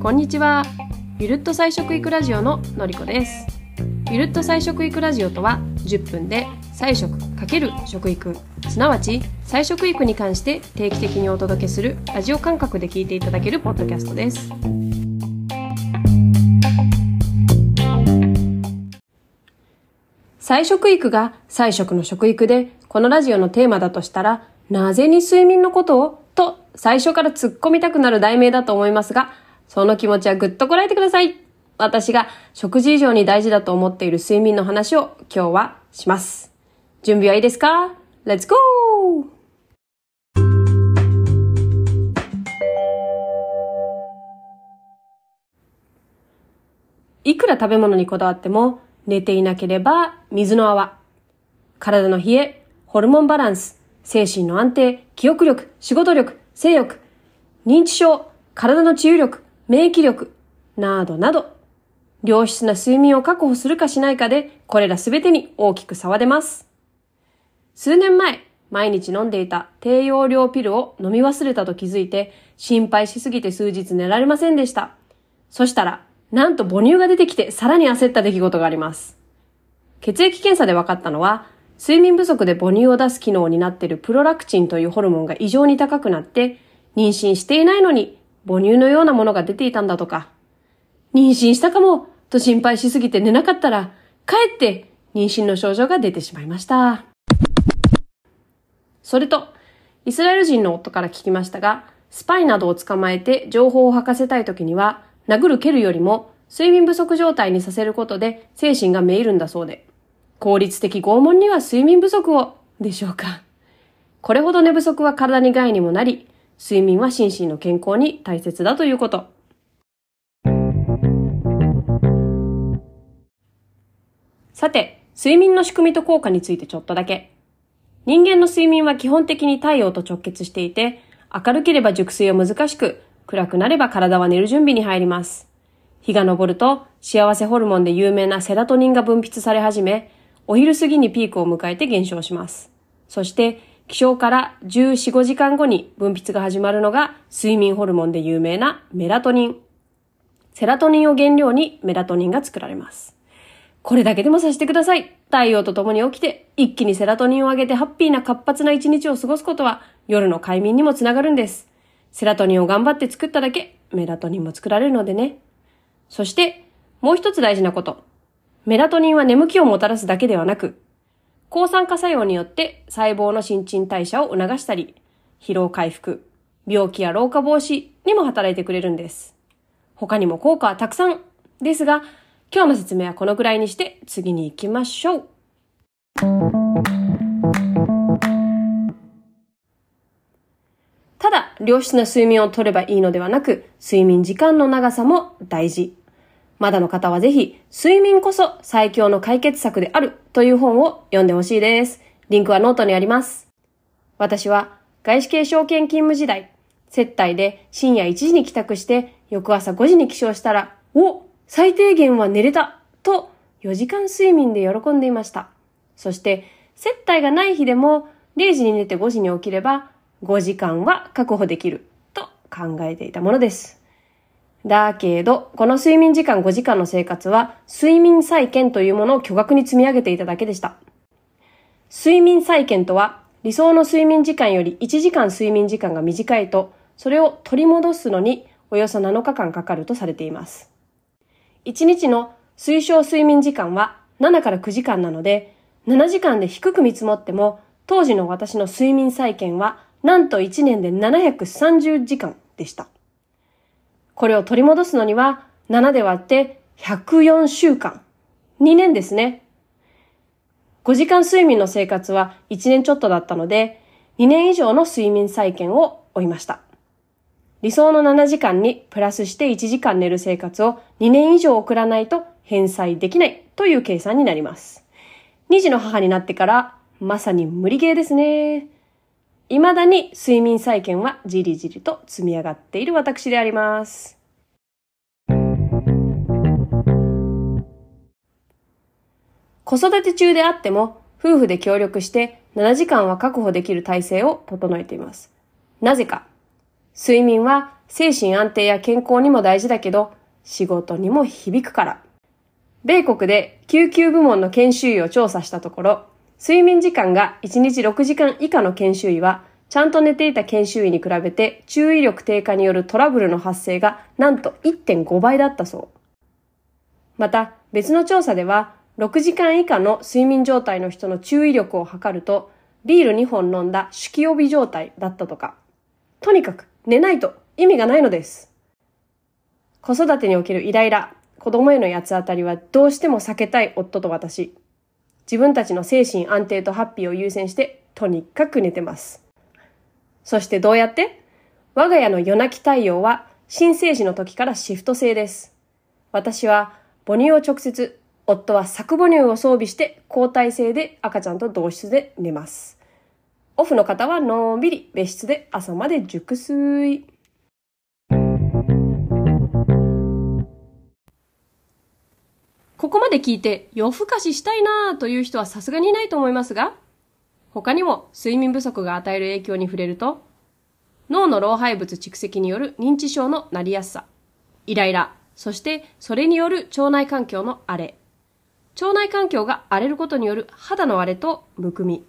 こんにちは。ゆるっと菜食育ラジオののりこです。ゆるっと菜食育ラジオとは10分で菜食×食育。すなわち菜食育に関して定期的にお届けするラジオ感覚で聞いていただけるポッドキャストです。菜食育が菜食の食育でこのラジオのテーマだとしたらなぜに睡眠のことを？と最初から突っ込みたくなる題名だと思いますがその気持ちはぐっとこらえてください私が食事以上に大事だと思っている睡眠の話を今日はします準備はいいですか ?Let's go! いくら食べ物にこだわっても寝ていなければ水の泡。体の冷え、ホルモンバランス、精神の安定、記憶力、仕事力、性欲、認知症、体の治癒力、免疫力、などなど、良質な睡眠を確保するかしないかで、これらすべてに大きく差は出ます。数年前、毎日飲んでいた低用量ピルを飲み忘れたと気づいて、心配しすぎて数日寝られませんでした。そしたら、なんと母乳が出てきてさらに焦った出来事があります。血液検査で分かったのは、睡眠不足で母乳を出す機能を担っているプロラクチンというホルモンが異常に高くなって、妊娠していないのに母乳のようなものが出ていたんだとか。妊娠したかもと心配しすぎて寝なかったら、かえって妊娠の症状が出てしまいました。それと、イスラエル人の夫から聞きましたが、スパイなどを捕まえて情報を吐かせたい時には、殴る蹴るよりも睡眠不足状態にさせることで精神がめいるんだそうで、効率的拷問には睡眠不足を、でしょうか。これほど寝不足は体に害にもなり、睡眠は心身の健康に大切だということ。さて、睡眠の仕組みと効果についてちょっとだけ。人間の睡眠は基本的に太陽と直結していて、明るければ熟睡は難しく、暗くなれば体は寝る準備に入ります。日が昇ると幸せホルモンで有名なセラトニンが分泌され始め、お昼過ぎにピークを迎えて減少します。そして、起床から14、5時間後に分泌が始まるのが睡眠ホルモンで有名なメラトニン。セラトニンを原料にメラトニンが作られます。これだけでもさせてください。太陽と共に起きて、一気にセラトニンを上げてハッピーな活発な一日を過ごすことは、夜の快眠にもつながるんです。セラトニンを頑張って作っただけ、メラトニンも作られるのでね。そして、もう一つ大事なこと。メラトニンは眠気をもたらすだけではなく、抗酸化作用によって細胞の新陳代謝を促したり、疲労回復、病気や老化防止にも働いてくれるんです。他にも効果はたくさんですが、今日の説明はこのくらいにして次に行きましょう。ただ、良質な睡眠をとればいいのではなく、睡眠時間の長さも大事。まだの方はぜひ、睡眠こそ最強の解決策であるという本を読んでほしいです。リンクはノートにあります。私は、外資系証券勤務時代、接待で深夜1時に帰宅して、翌朝5時に起床したら、お最低限は寝れたと4時間睡眠で喜んでいました。そして、接待がない日でも0時に寝て5時に起きれば5時間は確保できると考えていたものです。だけど、この睡眠時間5時間の生活は睡眠再建というものを巨額に積み上げていただけでした。睡眠再建とは理想の睡眠時間より1時間睡眠時間が短いと、それを取り戻すのにおよそ7日間かかるとされています。1日の推奨睡眠時間は7から9時間なので、7時間で低く見積もっても、当時の私の睡眠再建は、なんと1年で730時間でした。これを取り戻すのには、7で割って104週間。2年ですね。5時間睡眠の生活は1年ちょっとだったので、2年以上の睡眠再建を追いました。理想の7時間にプラスして1時間寝る生活を2年以上送らないと返済できないという計算になります。2児の母になってからまさに無理ゲーですね。未だに睡眠再建はじりじりと積み上がっている私であります。子育て中であっても夫婦で協力して7時間は確保できる体制を整えています。なぜか、睡眠は精神安定や健康にも大事だけど、仕事にも響くから。米国で救急部門の研修医を調査したところ、睡眠時間が1日6時間以下の研修医は、ちゃんと寝ていた研修医に比べて注意力低下によるトラブルの発生がなんと1.5倍だったそう。また別の調査では6時間以下の睡眠状態の人の注意力を測るとビール2本飲んだ酒気帯び状態だったとか。とにかく寝ないと意味がないのです。子育てにおけるイライラ、子供への八つ当たりはどうしても避けたい夫と私。自分たちの精神安定とハッピーを優先してとにかく寝てます。そしてどうやって？我が家の夜泣き対応は新生児の時からシフト制です。私は母乳を直接、夫は作母乳を装備して交代制で赤ちゃんと同室で寝ます。オフの方はのんびり別室で朝まで熟睡。ここまで聞いて夜更かししたいなぁという人はさすがにいないと思いますが、他にも睡眠不足が与える影響に触れると、脳の老廃物蓄積による認知症のなりやすさ、イライラ、そしてそれによる腸内環境の荒れ、腸内環境が荒れることによる肌の荒れとむくみ、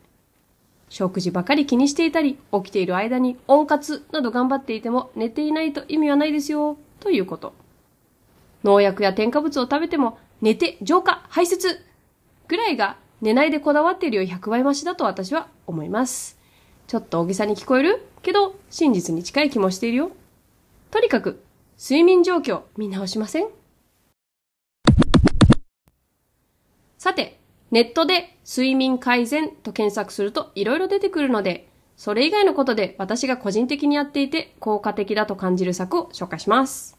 食事ばかり気にしていたり、起きている間に温活など頑張っていても寝ていないと意味はないですよ、ということ。農薬や添加物を食べても寝て浄化、排泄ぐらいが寝ないでこだわっているより100倍増しだと私は思います。ちょっと大げさに聞こえるけど、真実に近い気もしているよ。とにかく、睡眠状況見直しません？さて、ネットで睡眠改善と検索すると色々出てくるので、それ以外のことで私が個人的にやっていて効果的だと感じる策を紹介します。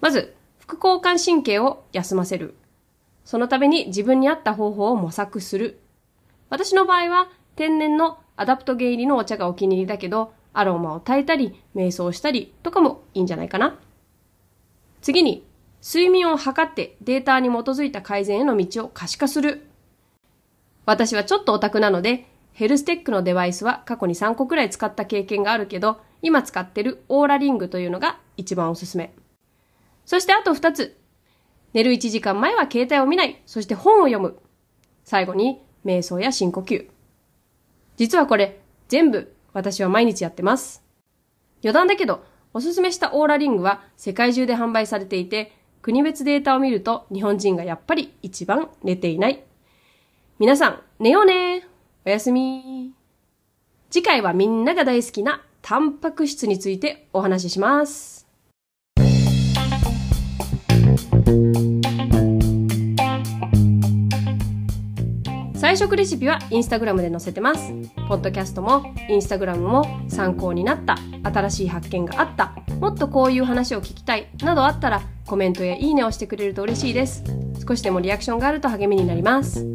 まず、副交感神経を休ませる。そのために自分に合った方法を模索する。私の場合は天然のアダプトゲン入りのお茶がお気に入りだけど、アロマを焚いたり、瞑想したりとかもいいんじゃないかな。次に、睡眠を測ってデータに基づいた改善への道を可視化する。私はちょっとオタクなので、ヘルステックのデバイスは過去に3個くらい使った経験があるけど、今使ってる Oura Ring というのが一番おすすめ。そしてあと2つ。寝る1時間前は携帯を見ない。そして本を読む。最後に、瞑想や深呼吸。実はこれ、全部私は毎日やってます。余談だけど、おすすめしたオーラリングは世界中で販売されていて、国別データを見ると日本人がやっぱり一番寝ていない。皆さん、寝ようねおやすみ次回はみんなが大好きなタンパク質についてお話しします。外食レシピはインスタグラムで載せてます。ポッドキャストもインスタグラムも参考になった、新しい発見があった、もっとこういう話を聞きたい、などあったらコメントやいいねをしてくれると嬉しいです。少しでもリアクションがあると励みになります。